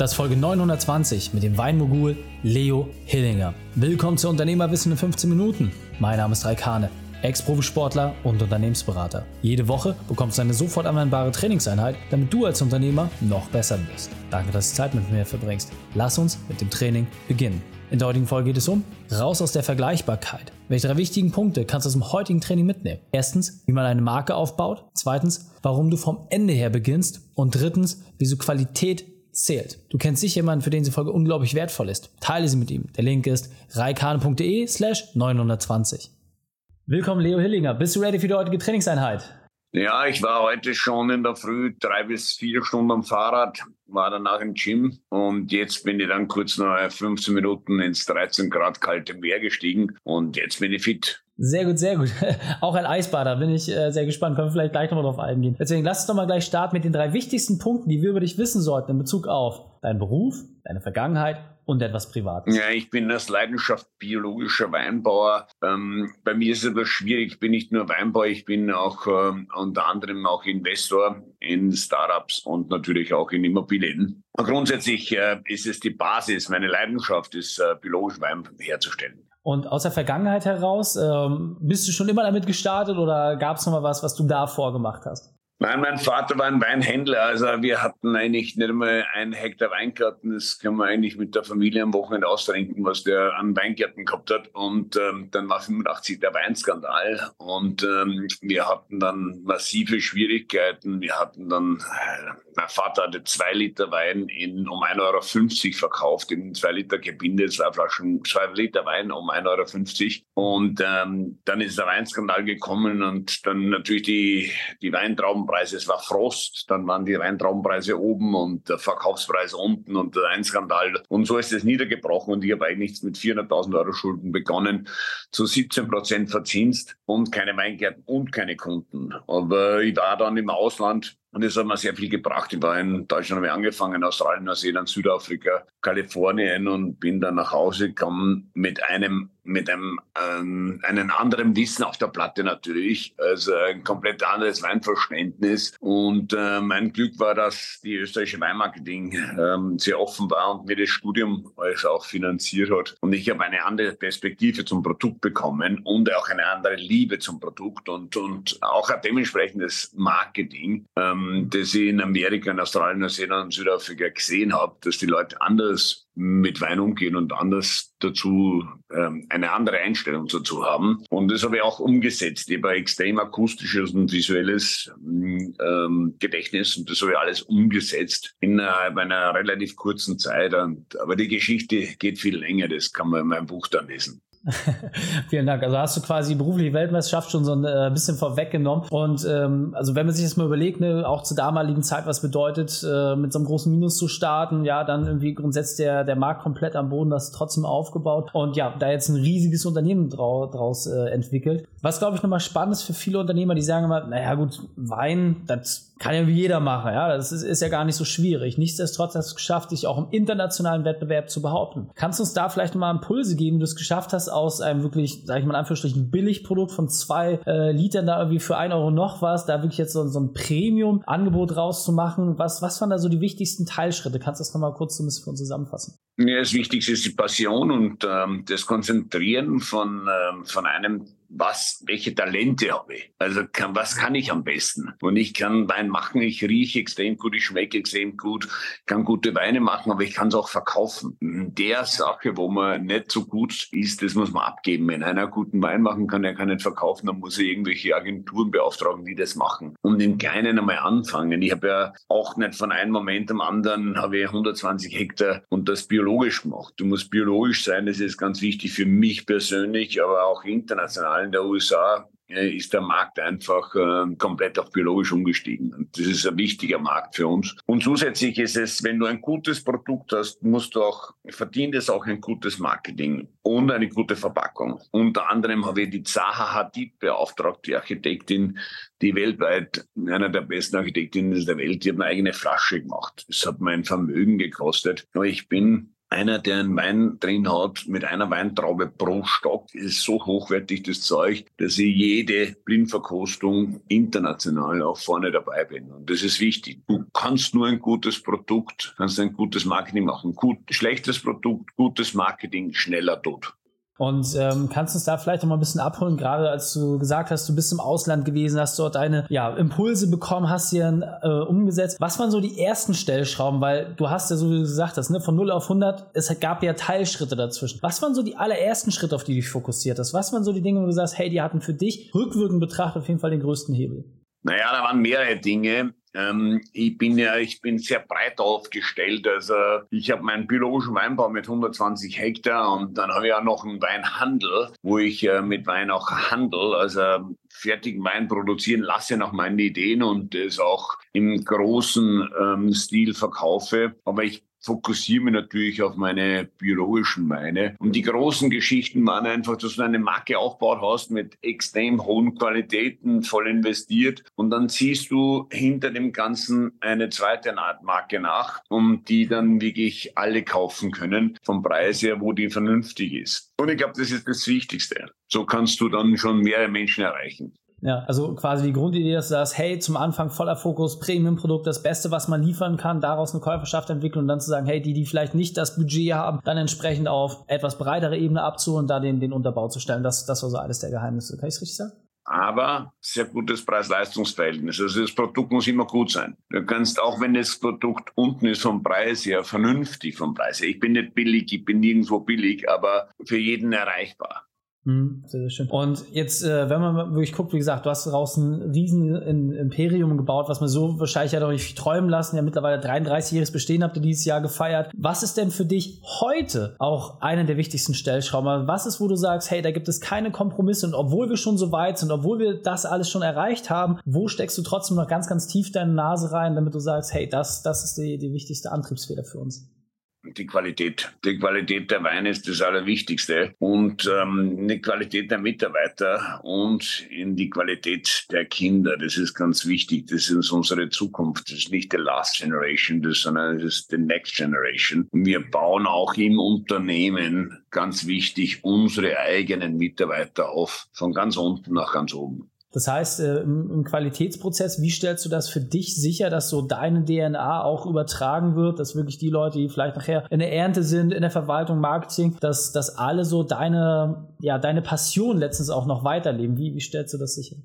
Das ist Folge 920 mit dem Weinmogul Leo Hillinger. Willkommen zu Unternehmerwissen in 15 Minuten. Mein Name ist Raikane, Ex-Profisportler und Unternehmensberater. Jede Woche bekommst du eine sofort anwendbare Trainingseinheit, damit du als Unternehmer noch besser wirst. Danke, dass du Zeit mit mir verbringst. Lass uns mit dem Training beginnen. In der heutigen Folge geht es um raus aus der Vergleichbarkeit. Welche drei wichtigen Punkte kannst du aus dem heutigen Training mitnehmen? Erstens, wie man eine Marke aufbaut. Zweitens, warum du vom Ende her beginnst. Und drittens, wieso Qualität zählt. Du kennst sicher jemanden, für den diese Folge unglaublich wertvoll ist. Teile sie mit ihm. Der Link ist reikane.de slash 920. Willkommen Leo Hillinger. Bist du ready für die heutige Trainingseinheit? Ja, ich war heute schon in der Früh drei bis vier Stunden am Fahrrad, war danach im Gym und jetzt bin ich dann kurz noch 15 Minuten ins 13 Grad kalte Meer gestiegen und jetzt bin ich fit. Sehr gut, sehr gut. Auch ein Eisbader, bin ich äh, sehr gespannt. Können wir vielleicht gleich nochmal drauf eingehen. Deswegen lass uns doch mal gleich starten mit den drei wichtigsten Punkten, die wir über dich wissen sollten in Bezug auf deinen Beruf, deine Vergangenheit und etwas Privates. Ja, ich bin aus Leidenschaft biologischer Weinbauer. Ähm, bei mir ist es aber schwierig. Ich bin nicht nur Weinbauer, ich bin auch äh, unter anderem auch Investor in Startups und natürlich auch in Immobilien. Grundsätzlich äh, ist es die Basis, meine Leidenschaft ist, äh, biologischen Wein herzustellen. Und aus der Vergangenheit heraus, ähm, bist du schon immer damit gestartet oder gab es noch mal was, was du davor gemacht hast? Nein, mein Vater war ein Weinhändler. Also wir hatten eigentlich nicht einmal einen Hektar Weingarten. Das kann man eigentlich mit der Familie am Wochenende austrinken, was der an Weingärten gehabt hat. Und ähm, dann war 85 der Weinskandal. Und ähm, wir hatten dann massive Schwierigkeiten. Wir hatten dann, äh, mein Vater hatte zwei Liter Wein in, um 1,50 Euro verkauft, in zwei Liter Gebinde, zwei Flaschen, zwei Liter Wein um 1,50 Euro. Und ähm, dann ist der Weinskandal gekommen und dann natürlich die, die Weintrauben Weintraubenpreise. Es war Frost, dann waren die Weintraubenpreise oben und der Verkaufspreis unten und der Einskandal. Und so ist es niedergebrochen und ich habe eigentlich mit 400.000 Euro Schulden begonnen, zu 17 Prozent verzinst und keine Weingärten und keine Kunden. Aber ich war dann im Ausland und das hat mir sehr viel gebracht. Ich war in Deutschland, habe ich angefangen, Australien, Neuseeland, Südafrika, Kalifornien und bin dann nach Hause gekommen mit einem mit einem, ähm, einem anderen Wissen auf der Platte natürlich, also ein komplett anderes Weinverständnis. Und äh, mein Glück war, dass die österreichische Weinmarketing ähm, sehr offen war und mir das Studium also auch finanziert hat. Und ich habe eine andere Perspektive zum Produkt bekommen und auch eine andere Liebe zum Produkt und, und auch ein dementsprechendes Marketing, ähm, das ich in Amerika, in Australien, Neuseeland und Südafrika gesehen habe, dass die Leute anders mit Wein umgehen und anders dazu ähm, eine andere Einstellung dazu haben. Und das habe ich auch umgesetzt. Ich habe ein extrem akustisches und visuelles ähm, Gedächtnis und das habe ich alles umgesetzt innerhalb einer relativ kurzen Zeit. Und, aber die Geschichte geht viel länger, das kann man in meinem Buch dann lesen. Vielen Dank. Also hast du quasi berufliche Weltmeisterschaft schon so ein äh, bisschen vorweggenommen. Und ähm, also wenn man sich das mal überlegt, ne, auch zur damaligen Zeit, was bedeutet, äh, mit so einem großen Minus zu starten, ja, dann irgendwie grundsätzlich der, der Markt komplett am Boden, das trotzdem aufgebaut und ja, da jetzt ein riesiges Unternehmen drau draus äh, entwickelt. Was glaube ich nochmal spannend ist für viele Unternehmer, die sagen immer, naja gut, Wein, das kann ja wie jeder machen, ja, das ist, ist ja gar nicht so schwierig. Nichtsdestotrotz hast du es geschafft, dich auch im internationalen Wettbewerb zu behaupten. Kannst du uns da vielleicht nochmal Impulse geben, du es geschafft hast, aus einem wirklich, sag ich mal in Anführungsstrichen, Billigprodukt von zwei äh, Litern da irgendwie für ein Euro noch was, da wirklich jetzt so, so ein Premium-Angebot rauszumachen. Was, was waren da so die wichtigsten Teilschritte? Kannst du das nochmal kurz so ein bisschen für uns zusammenfassen? Ja, das Wichtigste ist die Passion und ähm, das Konzentrieren von, ähm, von einem was, welche Talente habe ich? Also kann, was kann ich am besten? Und ich kann Wein machen, ich rieche extrem gut, ich schmecke extrem gut, kann gute Weine machen, aber ich kann es auch verkaufen. Der Sache, wo man nicht so gut ist, das muss man abgeben. Wenn einer guten Wein machen kann, er kann nicht verkaufen, dann muss er irgendwelche Agenturen beauftragen, die das machen. Und im Kleinen einmal anfangen. Ich habe ja auch nicht von einem Moment am anderen habe ich 120 Hektar und das biologisch gemacht. Du musst biologisch sein, das ist ganz wichtig für mich persönlich, aber auch international in den USA äh, ist der Markt einfach äh, komplett auf biologisch umgestiegen. Und das ist ein wichtiger Markt für uns. Und zusätzlich ist es, wenn du ein gutes Produkt hast, musst du auch, verdient es auch ein gutes Marketing und eine gute Verpackung. Unter anderem habe ich die Zaha Hadid beauftragt, die Architektin, die weltweit einer der besten Architektinnen der Welt, die hat eine eigene Flasche gemacht. Das hat mein Vermögen gekostet. Aber ich bin einer, der einen Wein drin hat, mit einer Weintraube pro Stock, ist so hochwertig das Zeug, dass ich jede Blindverkostung international auch vorne dabei bin. Und das ist wichtig. Du kannst nur ein gutes Produkt, kannst ein gutes Marketing machen. Gut, schlechtes Produkt, gutes Marketing, schneller tot. Und ähm, kannst du uns da vielleicht noch mal ein bisschen abholen, gerade als du gesagt hast, du bist im Ausland gewesen, hast dort deine ja, Impulse bekommen, hast hier äh, umgesetzt. Was waren so die ersten Stellschrauben? Weil du hast ja so wie du gesagt hast, ne, von 0 auf 100, es gab ja Teilschritte dazwischen. Was waren so die allerersten Schritte, auf die du dich fokussiert hast? Was waren so die Dinge, wo du sagst, hey, die hatten für dich rückwirkend betrachtet auf jeden Fall den größten Hebel? Naja, da waren mehrere Dinge. Ähm, ich bin ja, ich bin sehr breit aufgestellt. Also ich habe meinen biologischen Weinbau mit 120 Hektar und dann habe ich auch noch einen Weinhandel, wo ich äh, mit Wein auch handel, also fertigen Wein produzieren lasse nach meinen Ideen und es auch im großen ähm, Stil verkaufe. Aber ich fokussiere mich natürlich auf meine biologischen Weine. Und die großen Geschichten waren einfach, dass du eine Marke aufgebaut hast mit extrem hohen Qualitäten, voll investiert. Und dann ziehst du hinter dem Ganzen eine zweite Marke nach, um die dann wirklich alle kaufen können, vom Preis her, wo die vernünftig ist. Und ich glaube, das ist das Wichtigste. So kannst du dann schon mehrere Menschen erreichen. Ja, also quasi die Grundidee, dass du sagst, hey, zum Anfang voller Fokus, Premium-Produkt, das Beste, was man liefern kann, daraus eine Käuferschaft entwickeln und dann zu sagen, hey, die, die vielleicht nicht das Budget haben, dann entsprechend auf etwas breitere Ebene abzuholen und da den, den Unterbau zu stellen. Das, das war so alles der Geheimnisse. Kann ich es richtig sagen? aber sehr gutes Preis-Leistungs-Verhältnis. Also das Produkt muss immer gut sein. Du kannst, auch wenn das Produkt unten ist vom Preis her, vernünftig vom Preis her. Ich bin nicht billig, ich bin nirgendwo billig, aber für jeden erreichbar. Mhm, sehr, sehr schön. Und jetzt, äh, wenn man wirklich guckt, wie gesagt, du hast draußen ein riesen Imperium gebaut, was man so wahrscheinlich ja noch nicht träumen lassen. Ja, mittlerweile 33-jähriges Bestehen habt ihr dieses Jahr gefeiert. Was ist denn für dich heute auch einer der wichtigsten Stellschrauben? Was ist, wo du sagst, hey, da gibt es keine Kompromisse und obwohl wir schon so weit sind, obwohl wir das alles schon erreicht haben, wo steckst du trotzdem noch ganz, ganz tief deine Nase rein, damit du sagst, hey, das, das ist die, die wichtigste Antriebsfeder für uns? Die Qualität. Die Qualität der Weine ist das Allerwichtigste und ähm, die Qualität der Mitarbeiter und in die Qualität der Kinder. Das ist ganz wichtig. Das ist unsere Zukunft. Das ist nicht die Last Generation, das, sondern das ist die Next Generation. Wir bauen auch im Unternehmen ganz wichtig unsere eigenen Mitarbeiter auf, von ganz unten nach ganz oben. Das heißt, äh, im Qualitätsprozess, wie stellst du das für dich sicher, dass so deine DNA auch übertragen wird, dass wirklich die Leute, die vielleicht nachher in der Ernte sind, in der Verwaltung, Marketing, dass, dass alle so deine, ja, deine Passion letztens auch noch weiterleben? Wie, wie stellst du das sicher?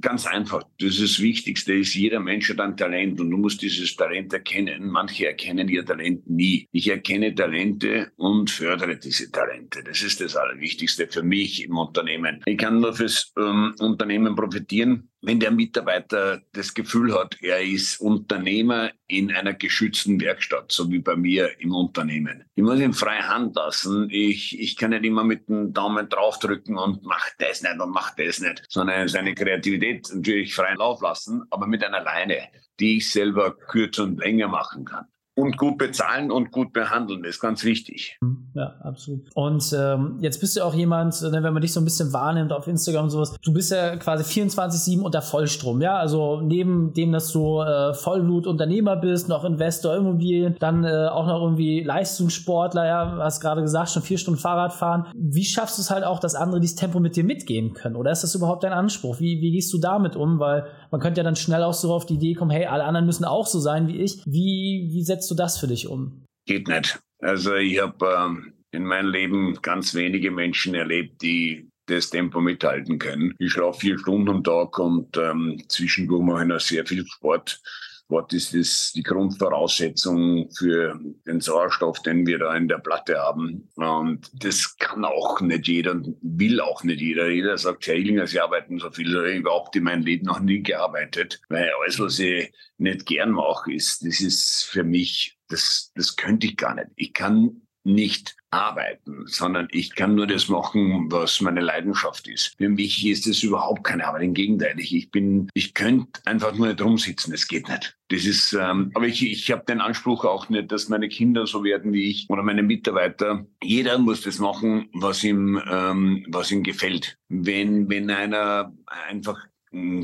Ganz einfach. Das ist das Wichtigste ist, jeder Mensch hat ein Talent und du musst dieses Talent erkennen. Manche erkennen ihr Talent nie. Ich erkenne Talente und fördere diese Talente. Das ist das Allerwichtigste für mich im Unternehmen. Ich kann nur fürs ähm, Unternehmen profitieren, wenn der Mitarbeiter das Gefühl hat, er ist Unternehmer in einer geschützten Werkstatt, so wie bei mir im Unternehmen. Ich muss ihm freie Hand lassen. Ich, ich kann nicht immer mit dem Daumen draufdrücken und mach das nicht und mach das nicht, sondern seine Kreativität natürlich freien Lauf lassen, aber mit einer Leine, die ich selber kürzer und länger machen kann und gut bezahlen und gut behandeln, ist ganz wichtig. Ja, absolut. Und ähm, jetzt bist du auch jemand, ne, wenn man dich so ein bisschen wahrnimmt auf Instagram und sowas, du bist ja quasi 24-7 unter Vollstrom, ja? Also neben dem, dass du äh, Vollblut-Unternehmer bist, noch Investor Immobilien, dann äh, auch noch irgendwie Leistungssportler, ja, hast gerade gesagt, schon vier Stunden Fahrrad fahren. Wie schaffst du es halt auch, dass andere dieses Tempo mit dir mitgehen können? Oder ist das überhaupt dein Anspruch? Wie, wie gehst du damit um? Weil man könnte ja dann schnell auch so auf die Idee kommen, hey, alle anderen müssen auch so sein wie ich. Wie, wie setzt du das für dich um? Geht nicht. Also ich habe ähm, in meinem Leben ganz wenige Menschen erlebt, die das Tempo mithalten können. Ich schlafe vier Stunden am Tag und ähm, zwischendurch mache ich noch sehr viel Sport. Sport ist das die Grundvoraussetzung für den Sauerstoff, den wir da in der Platte haben. Und das kann auch nicht jeder will auch nicht jeder. Jeder sagt, Herr Hillinger, Sie arbeiten so viel. Ich habe überhaupt in meinem Leben noch nie gearbeitet, weil alles, was ich nicht gern mache, ist, das ist für mich, das, das könnte ich gar nicht. Ich kann nicht arbeiten, sondern ich kann nur das machen, was meine Leidenschaft ist. Für mich ist es überhaupt keine Arbeit. Im Gegenteil, ich bin, ich könnte einfach nur nicht rumsitzen. Das geht nicht. Das ist, ähm, aber ich, ich habe den Anspruch auch nicht, dass meine Kinder so werden wie ich oder meine Mitarbeiter. Jeder muss das machen, was ihm, ähm, was ihm gefällt. Wenn, wenn einer einfach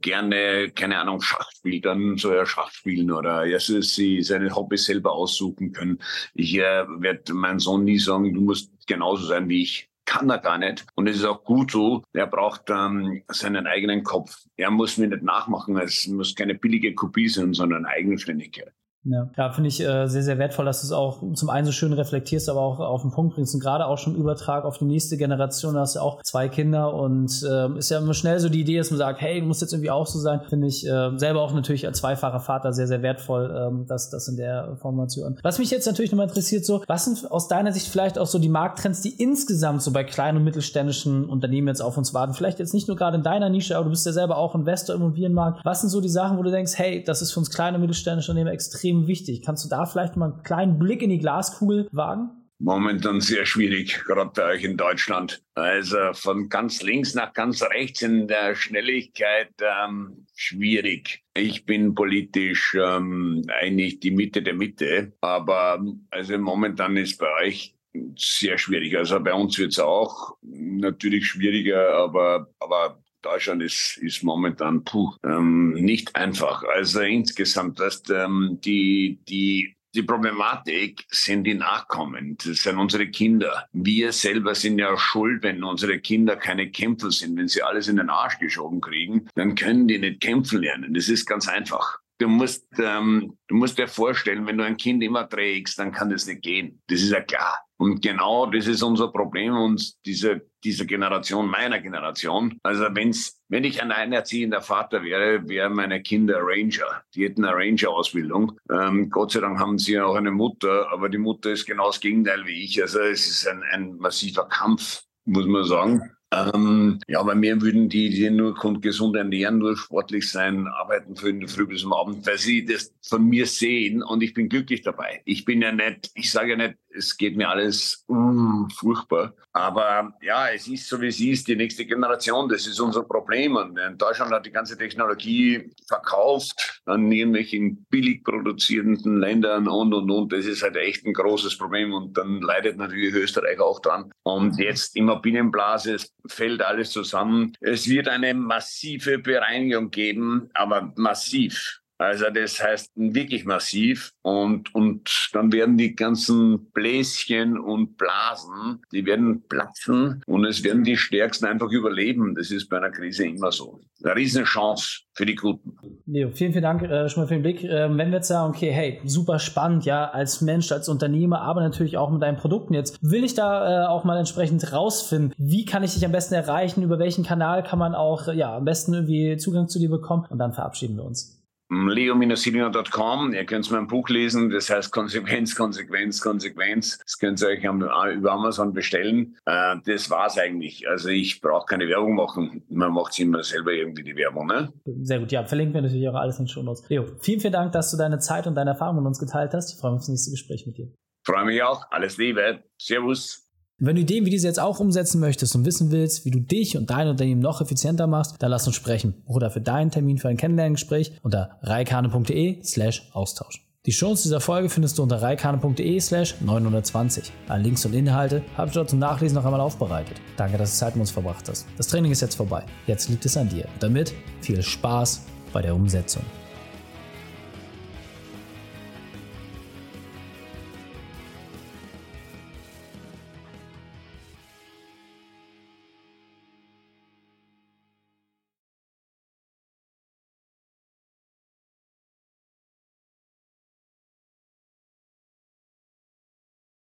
gerne, keine Ahnung, Schach spielt, dann soll er Schach spielen oder er soll sich seine Hobbys selber aussuchen können. Ich äh, werde meinem Sohn nie sagen, du musst genauso sein wie ich kann er gar nicht. Und es ist auch gut so. Er braucht ähm, seinen eigenen Kopf. Er muss mir nicht nachmachen. Es muss keine billige Kopie sein, sondern Eigenständigkeit. Ja, ja finde ich äh, sehr, sehr wertvoll, dass du es auch zum einen so schön reflektierst, aber auch auf den Punkt bringst und gerade auch schon Übertrag auf die nächste Generation. Da hast du ja auch zwei Kinder und äh, ist ja immer schnell so die Idee, dass man sagt, hey, du musst jetzt irgendwie auch so sein. Finde ich äh, selber auch natürlich als zweifacher Vater sehr, sehr wertvoll, ähm, das, das in der Formation. Was mich jetzt natürlich nochmal interessiert, so, was sind aus deiner Sicht vielleicht auch so die Markttrends, die insgesamt so bei kleinen und mittelständischen Unternehmen jetzt auf uns warten? Vielleicht jetzt nicht nur gerade in deiner Nische, aber du bist ja selber auch Investor im Immobilienmarkt. Was sind so die Sachen, wo du denkst, hey, das ist für uns kleine und mittelständische Unternehmen extrem extrem wichtig. Kannst du da vielleicht mal einen kleinen Blick in die Glaskugel wagen? Momentan sehr schwierig, gerade bei euch in Deutschland. Also von ganz links nach ganz rechts in der Schnelligkeit ähm, schwierig. Ich bin politisch ähm, eigentlich die Mitte der Mitte, aber also momentan ist bei euch sehr schwierig. Also bei uns wird es auch natürlich schwieriger, aber, aber Deutschland ist, ist momentan puh, ähm, nicht einfach. Also insgesamt, dass ähm, die, die die Problematik sind die Nachkommen, das sind unsere Kinder. Wir selber sind ja schuld, wenn unsere Kinder keine Kämpfer sind. Wenn sie alles in den Arsch geschoben kriegen, dann können die nicht kämpfen lernen. Das ist ganz einfach. Du musst, ähm, du musst dir vorstellen, wenn du ein Kind immer trägst, dann kann das nicht gehen. Das ist ja klar. Und genau das ist unser Problem und diese, diese Generation, meiner Generation. Also wenn's, wenn ich ein alleinerziehender Vater wäre, wären meine Kinder Ranger. Die hätten eine Ranger-Ausbildung. Ähm, Gott sei Dank haben sie auch eine Mutter, aber die Mutter ist genau das Gegenteil wie ich. Also es ist ein, ein massiver Kampf, muss man sagen. Ähm, ja, bei mir würden die, die nur gesund ernähren, nur sportlich sein, arbeiten von der Früh bis zum Abend, weil sie das von mir sehen und ich bin glücklich dabei. Ich bin ja nicht, ich sage ja nicht, es geht mir alles uh, furchtbar. Aber ja, es ist so, wie es ist. Die nächste Generation, das ist unser Problem. Und in Deutschland hat die ganze Technologie verkauft an irgendwelchen billig produzierenden Ländern und, und, und. Das ist halt echt ein großes Problem. Und dann leidet natürlich Österreich auch dran. Und jetzt Immobilienblase, es fällt alles zusammen. Es wird eine massive Bereinigung geben, aber massiv. Also das heißt wirklich massiv und, und dann werden die ganzen Bläschen und Blasen, die werden platzen und es werden die Stärksten einfach überleben. Das ist bei einer Krise immer so. Eine Riesenchance für die Guten. Leo, vielen, vielen Dank äh, schon mal für den Blick. Ähm, wenn wir jetzt sagen, okay, hey, super spannend, ja, als Mensch, als Unternehmer, aber natürlich auch mit deinen Produkten jetzt, will ich da äh, auch mal entsprechend rausfinden, wie kann ich dich am besten erreichen, über welchen Kanal kann man auch, ja, am besten irgendwie Zugang zu dir bekommen und dann verabschieden wir uns leo-silino.com. Ihr könnt mein Buch lesen, das heißt Konsequenz, Konsequenz, Konsequenz. Das könnt ihr euch über Amazon bestellen. Äh, das war's eigentlich. Also ich brauche keine Werbung machen. Man macht immer selber irgendwie die Werbung. Ne? Sehr gut, ja, verlinken wir natürlich auch alles in den Show Notes. Leo, vielen, vielen Dank, dass du deine Zeit und deine Erfahrungen mit uns geteilt hast. Ich freue mich auf das nächste Gespräch mit dir. Freue mich auch. Alles Liebe. Servus. Wenn du Ideen wie diese jetzt auch umsetzen möchtest und wissen willst, wie du dich und dein Unternehmen noch effizienter machst, dann lass uns sprechen. Oder für deinen Termin für ein Kennenlerngespräch unter reikane.de slash Austausch. Die Shows dieser Folge findest du unter reikane.de slash 920. Alle Links und Inhalte habe ich dort zum Nachlesen noch einmal aufbereitet. Danke, dass du Zeit mit uns verbracht hast. Das Training ist jetzt vorbei. Jetzt liegt es an dir. Und damit viel Spaß bei der Umsetzung.